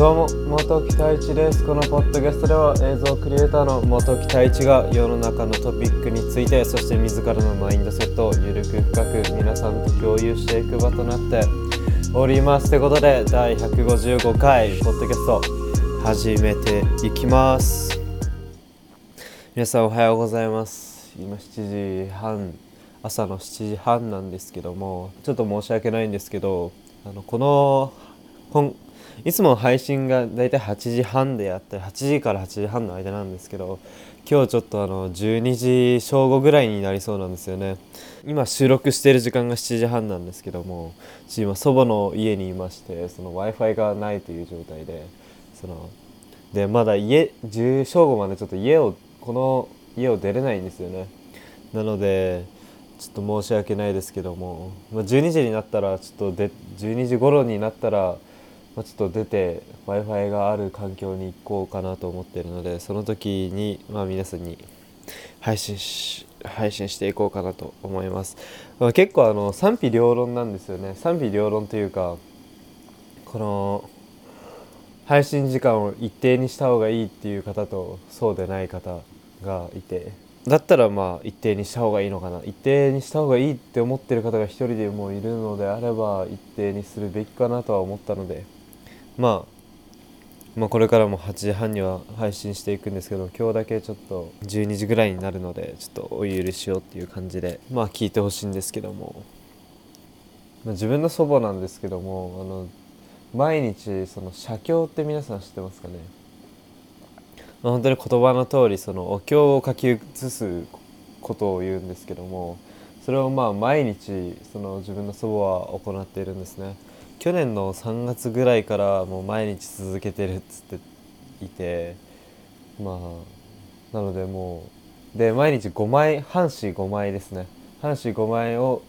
どうも元木太一です。このポッドキャストでは映像クリエイターの元木太一が世の中のトピックについてそして自らのマインドセットをゆるく深く皆さんと共有していく場となっております。ということで第155回ポッドキャスト始めていきます。皆さんおはようございます。今7時半。朝の7時半なんですけどもちょっと申し訳ないんですけどあのこの本いつも配信がだいたい8時半でやって8時から8時半の間なんですけど今日ちょっとあの12時正午ぐらいになりそうなんですよね。今収録している時間が7時半なんですけども今祖母の家にいましてその w i f i がないという状態でそのでまだ家正午までちょっと家をこの家を出れないんですよね。なのでちょっと申し訳ないですけども、まあ、12時になったらちょっとで12時頃になったらまあ、ちょっと出て w i f i がある環境に行こうかなと思ってるのでその時に、まあ、皆さんに配信し配信していこうかなと思います、まあ、結構あの賛否両論なんですよね。賛否両論というかこの配信時間を一定にした方がいいっていう方とそうでない方がいてだったらまあ一定にした方がいいのかな。一定にした方がいいって思ってる方が一人でもいるのであれば一定にするべきかなとは思ったので。まあまあ、これからも8時半には配信していくんですけど今日だけちょっと12時ぐらいになるのでちょっとお許しをっていう感じでまあ聞いてほしいんですけども、まあ、自分の祖母なんですけどもあの毎日その写経って皆さん知ってますかね、まあ、本当に言葉の通りそのお経を書き写すことを言うんですけどもそれをまあ毎日その自分の祖母は行っているんですね。去年の3月ぐらいからもう毎日続けてるっつっていてまあなのでもうで毎日5枚半紙5枚ですね半紙5枚を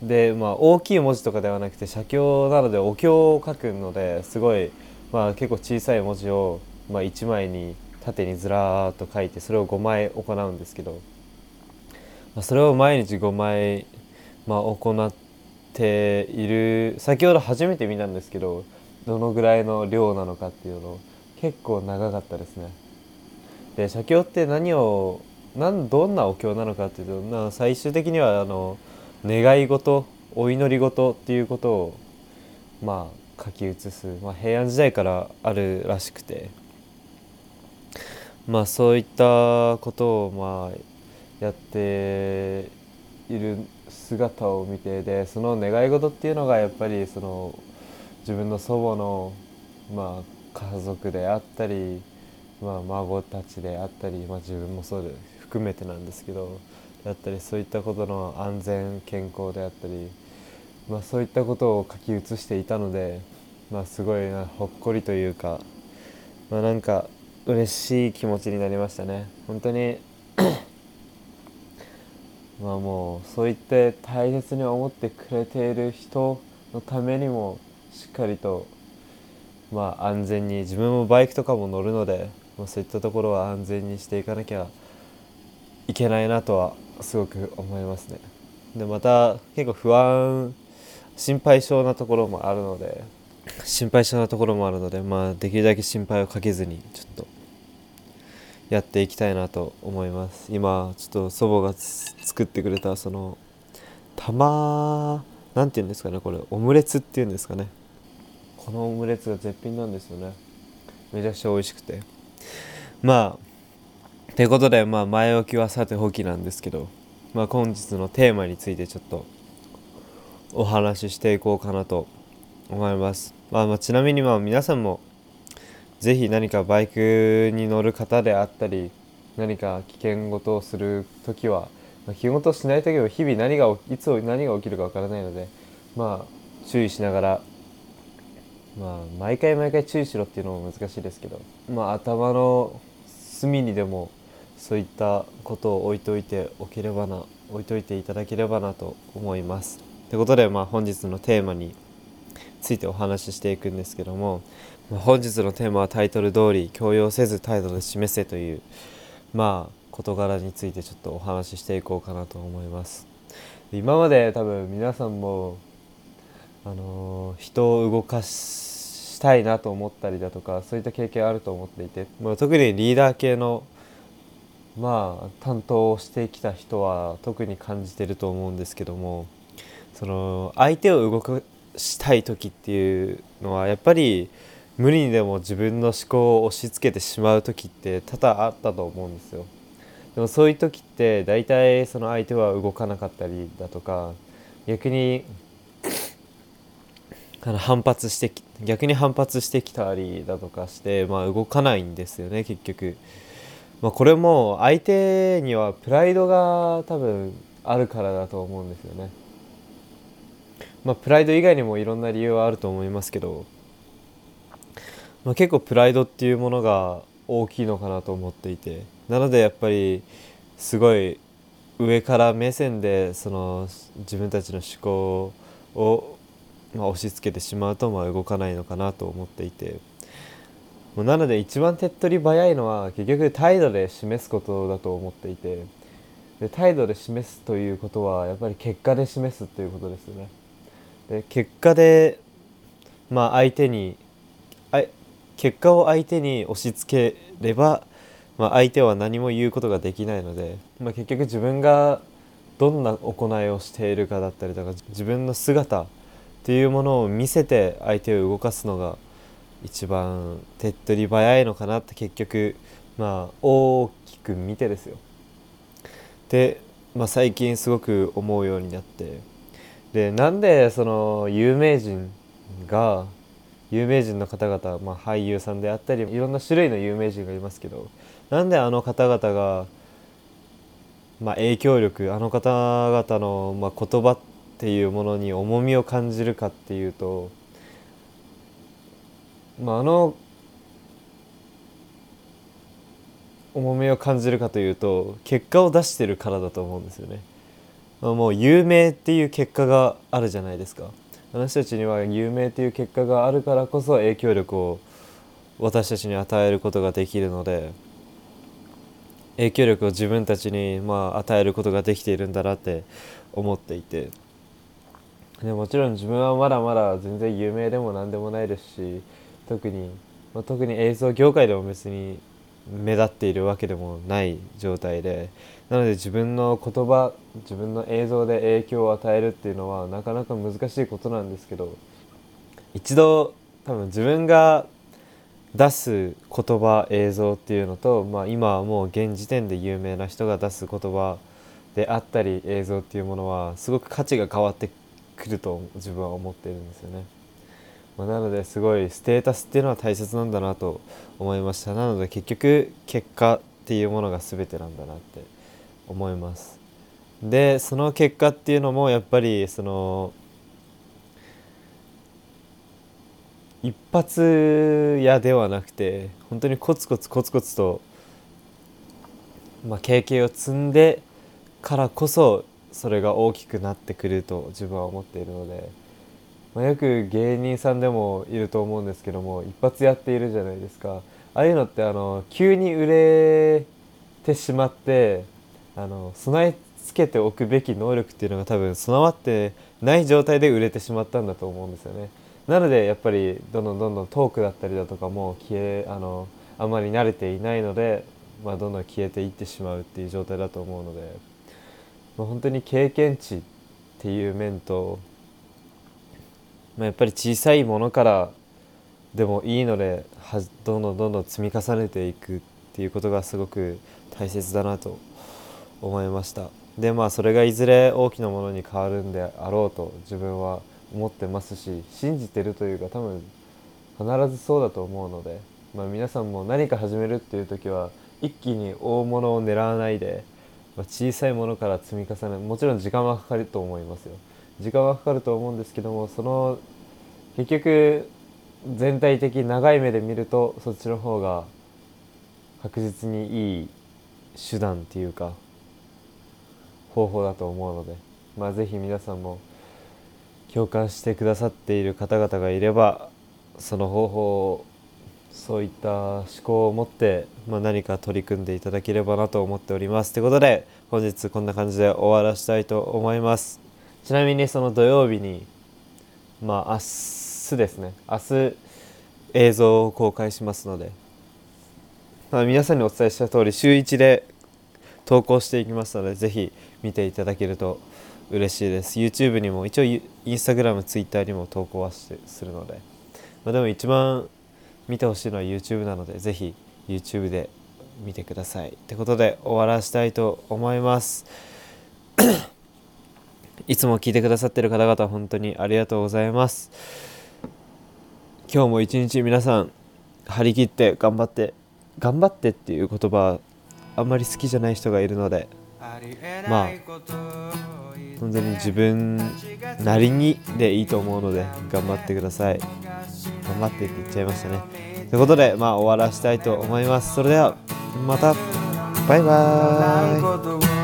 でまあ大きい文字とかではなくて写経なのでお経を書くのですごいまあ結構小さい文字を、まあ、1枚に縦にずらーっと書いてそれを5枚行うんですけど、まあ、それを毎日5枚、まあ、行っている先ほど初めて見たんですけどどのぐらいの量なのかっていうの結構長かったですね。で写経って何をなんどんなお経なのかっていうと最終的にはあの願い事お祈り事っていうことをまあ書き写す、まあ、平安時代からあるらしくて。まあそういったことをまあやっている姿を見てでその願い事っていうのがやっぱりその自分の祖母の、まあ、家族であったり、まあ、孫たちであったり、まあ、自分もそうで含めてなんですけどであったりそういったことの安全健康であったり、まあ、そういったことを書き写していたので、まあ、すごいなほっこりというか、まあ、なんか嬉しい気持ちになりましたね。本当に まあもうそう言って大切に思ってくれている人のためにもしっかりとまあ安全に自分もバイクとかも乗るので、まあ、そういったところは安全にしていかなきゃいけないなとはすごく思いますね。でまた結構不安心配性なところもあるので心配性なところもあるのでまあできるだけ心配をかけずにちょっとやっていきたいなと思います。今ちょっと祖母が作ってくれたその玉なんて言うんですかねこれオムレツっていうんですかね。このオムレツが絶品なんですよね。めちゃくちゃ美味しくて。まあということでまあ前置きはさておきなんですけどまあ本日のテーマについてちょっとお話ししていこうかなと思います、まあ、まあちなみにまあ皆さんもぜひ何かバイクに乗る方であったり何か危険事をする時は、まあ、危険事をしない時は日々何がいつ何が起きるかわからないのでまあ注意しながらまあ毎回毎回注意しろっていうのも難しいですけどまあ頭の隅にでもそういったことを置いといておければな置いといていただければなと思います。ということでまあ本日のテーマについてお話ししていくんですけども本日のテーマはタイトル通り強要せず態度で示せというまあ事柄についてちょっとお話ししていこうかなと思います。今まで多分皆さんもあの人を動かしたいなと思ったりだとかそういった経験あると思っていて、まあ、特にリーダー系のまあ担当をしてきた人は特に感じてると思うんですけどもその相手を動かしたい時っていうのはやっぱり無理にでも自分の思考を押し付けてしまう時って多々あったと思うんですよ。でもそういう時って大体その相手は動かなかったりだとか逆に反発して逆に反発してきたりだとかして、まあ、動かないんですよね結局。まあ、これも相手にはプライドが多分あるからだと思うんですよね。まあ、プライド以外にもいろんな理由はあると思いますけど、まあ、結構プライドっていうものが大きいのかなと思っていてなのでやっぱりすごい上から目線でその自分たちの思考を、まあ、押し付けてしまうとまあ動かないのかなと思っていてなので一番手っ取り早いのは結局態度で示すことだと思っていてで態度で示すということはやっぱり結果で示すということですよね。で結果で、まあ、相手にあ結果を相手に押し付ければ、まあ、相手は何も言うことができないので、まあ、結局自分がどんな行いをしているかだったりとか自分の姿っていうものを見せて相手を動かすのが一番手っ取り早いのかなって結局まあ大きく見てですよ。で、まあ、最近すごく思うようになってでなんでその有名人が有名人の方々、まあ、俳優さんであったりいろんな種類の有名人がいますけどなんであの方々が、まあ、影響力あの方々の、まあ、言葉っていうものに重みを感じるかっていうと、まあ、あの重みを感じるかというと結果を出してるからだと思うんですよね。もう有名っていう結果があるじゃないですか。私たちには有名という結果があるからこそ影響力を私たちに与えることができるので影響力を自分たちにまあ与えることができているんだなって思っていてでもちろん自分はまだまだ全然有名でも何でもないですし特に、まあ、特に映像業界でも別に目立っているわけでもない状態でなので自分の言葉自分の映像で影響を与えるっていうのはなかなか難しいことなんですけど一度多分自分が出す言葉映像っていうのと、まあ、今はもう現時点で有名な人が出す言葉であったり映像っていうものはすごく価値が変わってくると自分は思っているんですよね。まあ、なのですごいステータスっていうのは大切なんだなと思いましたなので結局結果っていうものが全てなんだなって思います。でその結果っていうのもやっぱりその一発屋ではなくて本当にコツコツコツコツと、まあ、経験を積んでからこそそれが大きくなってくると自分は思っているので、まあ、よく芸人さんでもいると思うんですけども一発やっているじゃないですか。ああいうのってあの急に売れてしまってあの備え付けておくべき能力っていうのが多分備わってない状態で売れてしまったんだと思うんですよね。なのでやっぱりどんどんどんどんトークだったりだとかも消えあのあんまり慣れていないので、まあ、どんどん消えていってしまうっていう状態だと思うので、まあ、本当に経験値っていう面と、まあ、やっぱり小さいものからでもいいのではどんどんどんどん積み重ねていくっていうことがすごく大切だなと思いました。でまあそれがいずれ大きなものに変わるんであろうと自分は思ってますし信じてるというか多分必ずそうだと思うので、まあ、皆さんも何か始めるっていう時は一気に大物を狙わないで、まあ、小さいものから積み重ねもちろん時間はかかると思いますよ。時間はかかると思うんですけどもその結局全体的長い目で見るとそっちの方が確実にいい手段っていうか方法だと思うので、まあ、ぜひ皆さんも共感してくださっている方々がいればその方法をそういった思考を持って、まあ、何か取り組んでいただければなと思っております。ということで本日こんな感じで終わらしたいと思います。ちなみにその土曜日にまあ明日ですね。明日映像を公開しますので、まあ、皆さんにお伝えした通り週1で投稿していきますのでぜひ見ていただけると嬉しいです。YouTube にも一応インスタグラム Twitter にも投稿はしてするので、まあ、でも一番見てほしいのは YouTube なのでぜひ YouTube で見てください。ってことで終わらしたいと思います。いつも聞いてくださってる方々本当にありがとうございます。今日も一日皆さん張り切って頑張って頑張ってっていう言葉あんまり好きじゃない人がいるのでまあ本当に自分なりにでいいと思うので頑張ってください。頑張ってって言っちゃいましたね。ということでまあ終わらしたいと思います。それではまた。バイバーイ。